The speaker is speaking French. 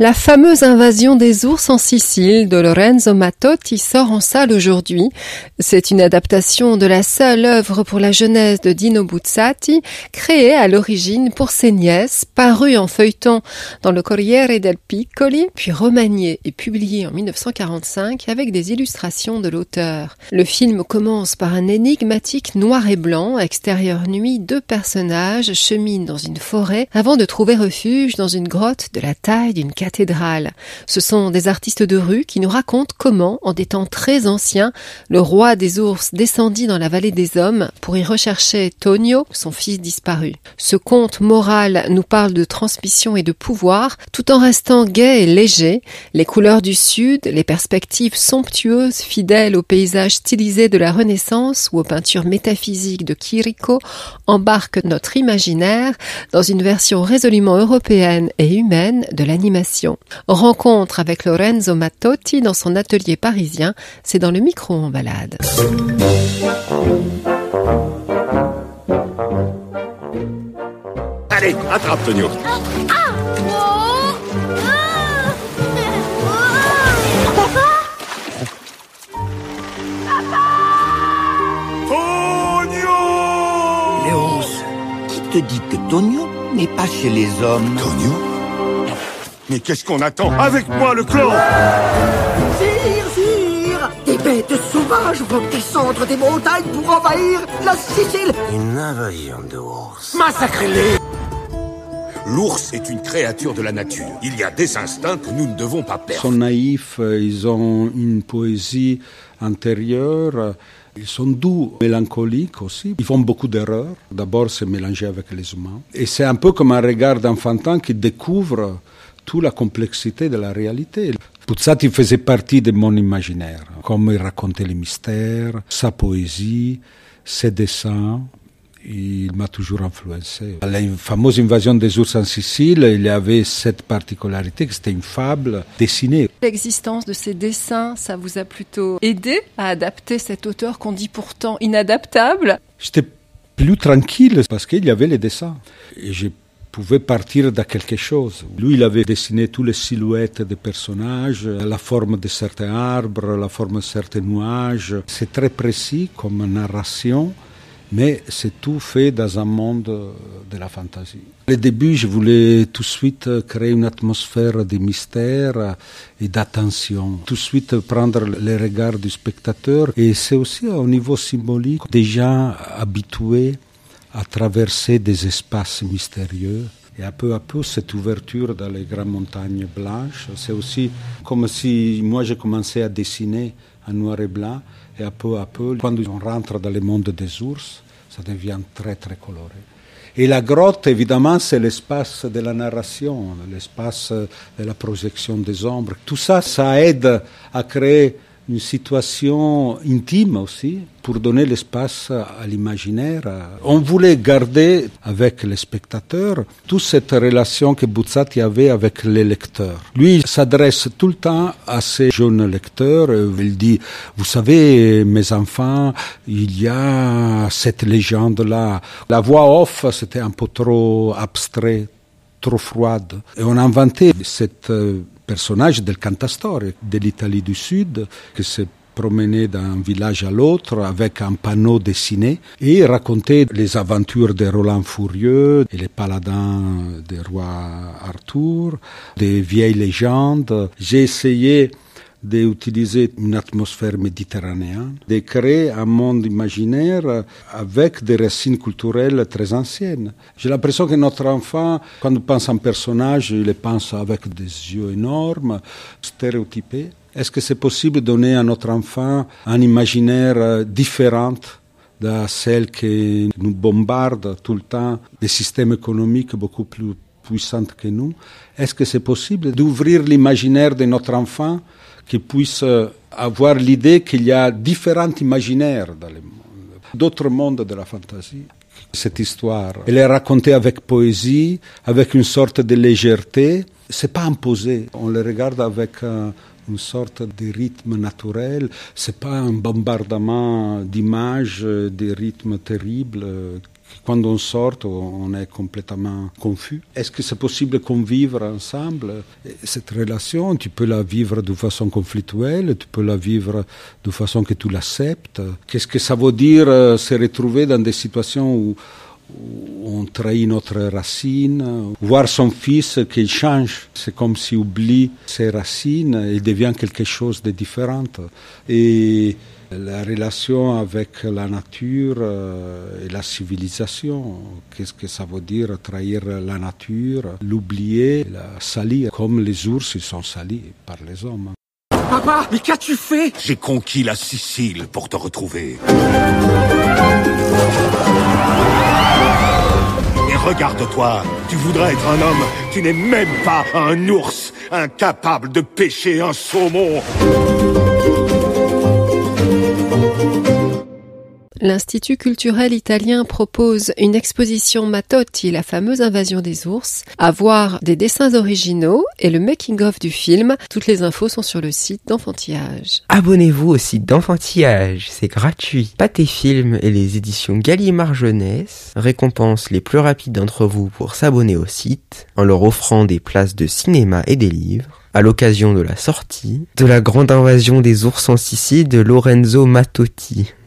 La fameuse invasion des ours en Sicile de Lorenzo Mattotti sort en salle aujourd'hui. C'est une adaptation de la seule œuvre pour la jeunesse de Dino Buzzati, créée à l'origine pour ses nièces, parue en feuilleton dans le Corriere del Piccoli, puis remaniée et publiée en 1945 avec des illustrations de l'auteur. Le film commence par un énigmatique noir et blanc, extérieur nuit, deux personnages cheminent dans une forêt avant de trouver refuge dans une grotte de la taille d'une cathédrale. Ce sont des artistes de rue qui nous racontent comment, en des temps très anciens, le roi des ours descendit dans la vallée des hommes pour y rechercher Tonio, son fils disparu. Ce conte moral nous parle de transmission et de pouvoir, tout en restant gai et léger. Les couleurs du sud, les perspectives somptueuses, fidèles au paysage stylisé de la Renaissance ou aux peintures métaphysiques de Chirico, embarquent notre imaginaire dans une version résolument européenne et humaine de l'animation. Rencontre avec Lorenzo Mattotti dans son atelier parisien, c'est dans le micro en balade. Allez, attrape Tonio. Tonio! Léonce, qui te dit que Tonio n'est pas chez les hommes? Tonio? Mais qu'est-ce qu'on attend Avec moi, le clan Sire, sire Des bêtes sauvages vont descendre des montagnes pour envahir la Sicile Une invasion d'ours. Massacrez-les L'ours est une créature de la nature. Il y a des instincts que nous ne devons pas Ils perdre. sont naïfs, euh, ils ont une poésie intérieure, ils sont doux, mélancoliques aussi. Ils font beaucoup d'erreurs. D'abord, c'est mélangé avec les humains. Et c'est un peu comme un regard d'enfantin qui découvre toute la complexité de la réalité. Puzzati faisait partie de mon imaginaire, comme il racontait les mystères, sa poésie, ses dessins. Il m'a toujours influencé. La fameuse invasion des ours en Sicile, il y avait cette particularité que c'était une fable dessinée. L'existence de ces dessins, ça vous a plutôt aidé à adapter cet auteur qu'on dit pourtant inadaptable? J'étais plus tranquille parce qu'il y avait les dessins. Et je pouvais partir de quelque chose. Lui, il avait dessiné toutes les silhouettes des personnages, la forme de certains arbres, la forme de certains nuages. C'est très précis comme narration, mais c'est tout fait dans un monde de la fantaisie. Au début, je voulais tout de suite créer une atmosphère de mystère et d'attention. Tout de suite prendre le regard du spectateur. Et c'est aussi au niveau symbolique, déjà habitué à traverser des espaces mystérieux. Et à peu à peu, cette ouverture dans les grandes montagnes blanches, c'est aussi comme si moi j'ai commencé à dessiner en noir et blanc, et à peu à peu, quand on rentre dans le monde des ours, ça devient très très coloré. Et la grotte, évidemment, c'est l'espace de la narration, l'espace de la projection des ombres. Tout ça, ça aide à créer une situation intime aussi pour donner l'espace à l'imaginaire. On voulait garder avec les spectateurs toute cette relation que Buzzati avait avec les lecteurs. Lui, s'adresse tout le temps à ces jeunes lecteurs. Il dit, vous savez, mes enfants, il y a cette légende-là. La voix off, c'était un peu trop abstrait, trop froide. Et on a inventé cette personnage del Cantastore de l'Italie du Sud qui s'est promené d'un village à l'autre avec un panneau dessiné et racontait les aventures de Roland Fourieux et les paladins du roi Arthur, des vieilles légendes. J'ai essayé d'utiliser une atmosphère méditerranéenne, de créer un monde imaginaire avec des racines culturelles très anciennes. J'ai l'impression que notre enfant, quand il pense à un personnage, il le pense avec des yeux énormes, stéréotypés. Est-ce que c'est possible de donner à notre enfant un imaginaire différent de celle qui nous bombarde tout le temps, des systèmes économiques beaucoup plus puissants que nous? Est-ce que c'est possible d'ouvrir l'imaginaire de notre enfant qui puisse avoir l'idée qu'il y a différents imaginaires dans le monde, d'autres mondes de la fantaisie. Cette histoire, elle est racontée avec poésie, avec une sorte de légèreté. C'est pas imposé. On le regarde avec une sorte de rythme naturel. C'est pas un bombardement d'images, des rythmes terribles quand on sort, on est complètement confus. Est-ce que c'est possible qu'on vive ensemble? Cette relation, tu peux la vivre de façon conflictuelle, tu peux la vivre de façon que tu l'acceptes. Qu'est-ce que ça veut dire euh, se retrouver dans des situations où on trahit notre racine, voir son fils qui change, c'est comme s'il oublie ses racines, il devient quelque chose de différent. Et la relation avec la nature euh, et la civilisation. Qu'est-ce que ça veut dire trahir la nature, l'oublier, la salir, comme les ours ils sont salis par les hommes. Papa, mais qu'as-tu fait? J'ai conquis la Sicile pour te retrouver. Et regarde-toi, tu voudrais être un homme, tu n'es même pas un ours, incapable de pêcher un saumon. L'Institut culturel italien propose une exposition Matotti, la fameuse invasion des ours, à voir des dessins originaux et le making-of du film. Toutes les infos sont sur le site d'Enfantillage. Abonnez-vous au site d'Enfantillage, c'est gratuit. Pâté Film et les éditions Gallimard Jeunesse récompensent les plus rapides d'entre vous pour s'abonner au site en leur offrant des places de cinéma et des livres à l'occasion de la sortie de la grande invasion des ours en Sicile de Lorenzo Matotti.